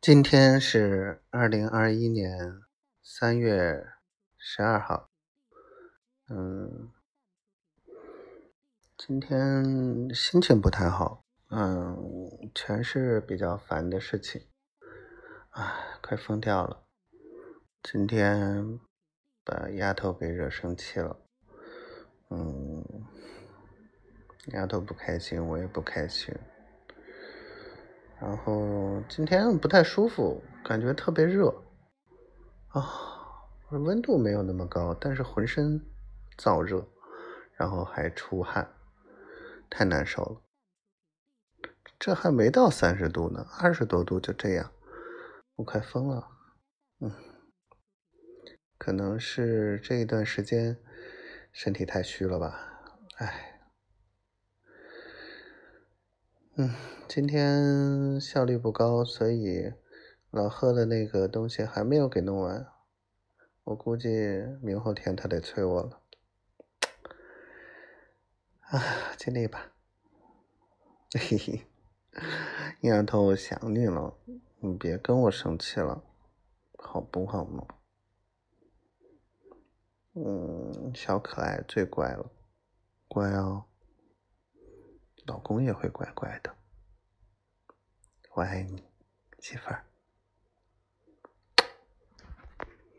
今天是二零二一年三月十二号，嗯，今天心情不太好，嗯，全是比较烦的事情，唉，快疯掉了。今天把丫头给惹生气了，嗯，丫头不开心，我也不开心。然后今天不太舒服，感觉特别热啊，温度没有那么高，但是浑身燥热，然后还出汗，太难受了。这还没到三十度呢，二十多度就这样，我快疯了。嗯，可能是这一段时间身体太虚了吧，唉，嗯。今天效率不高，所以老贺的那个东西还没有给弄完。我估计明后天他得催我了。啊，尽力吧。嘿嘿，丫头我想你了，你别跟我生气了，好不好嘛？嗯，小可爱最乖了，乖哦。老公也会乖乖的。我爱你，媳妇儿。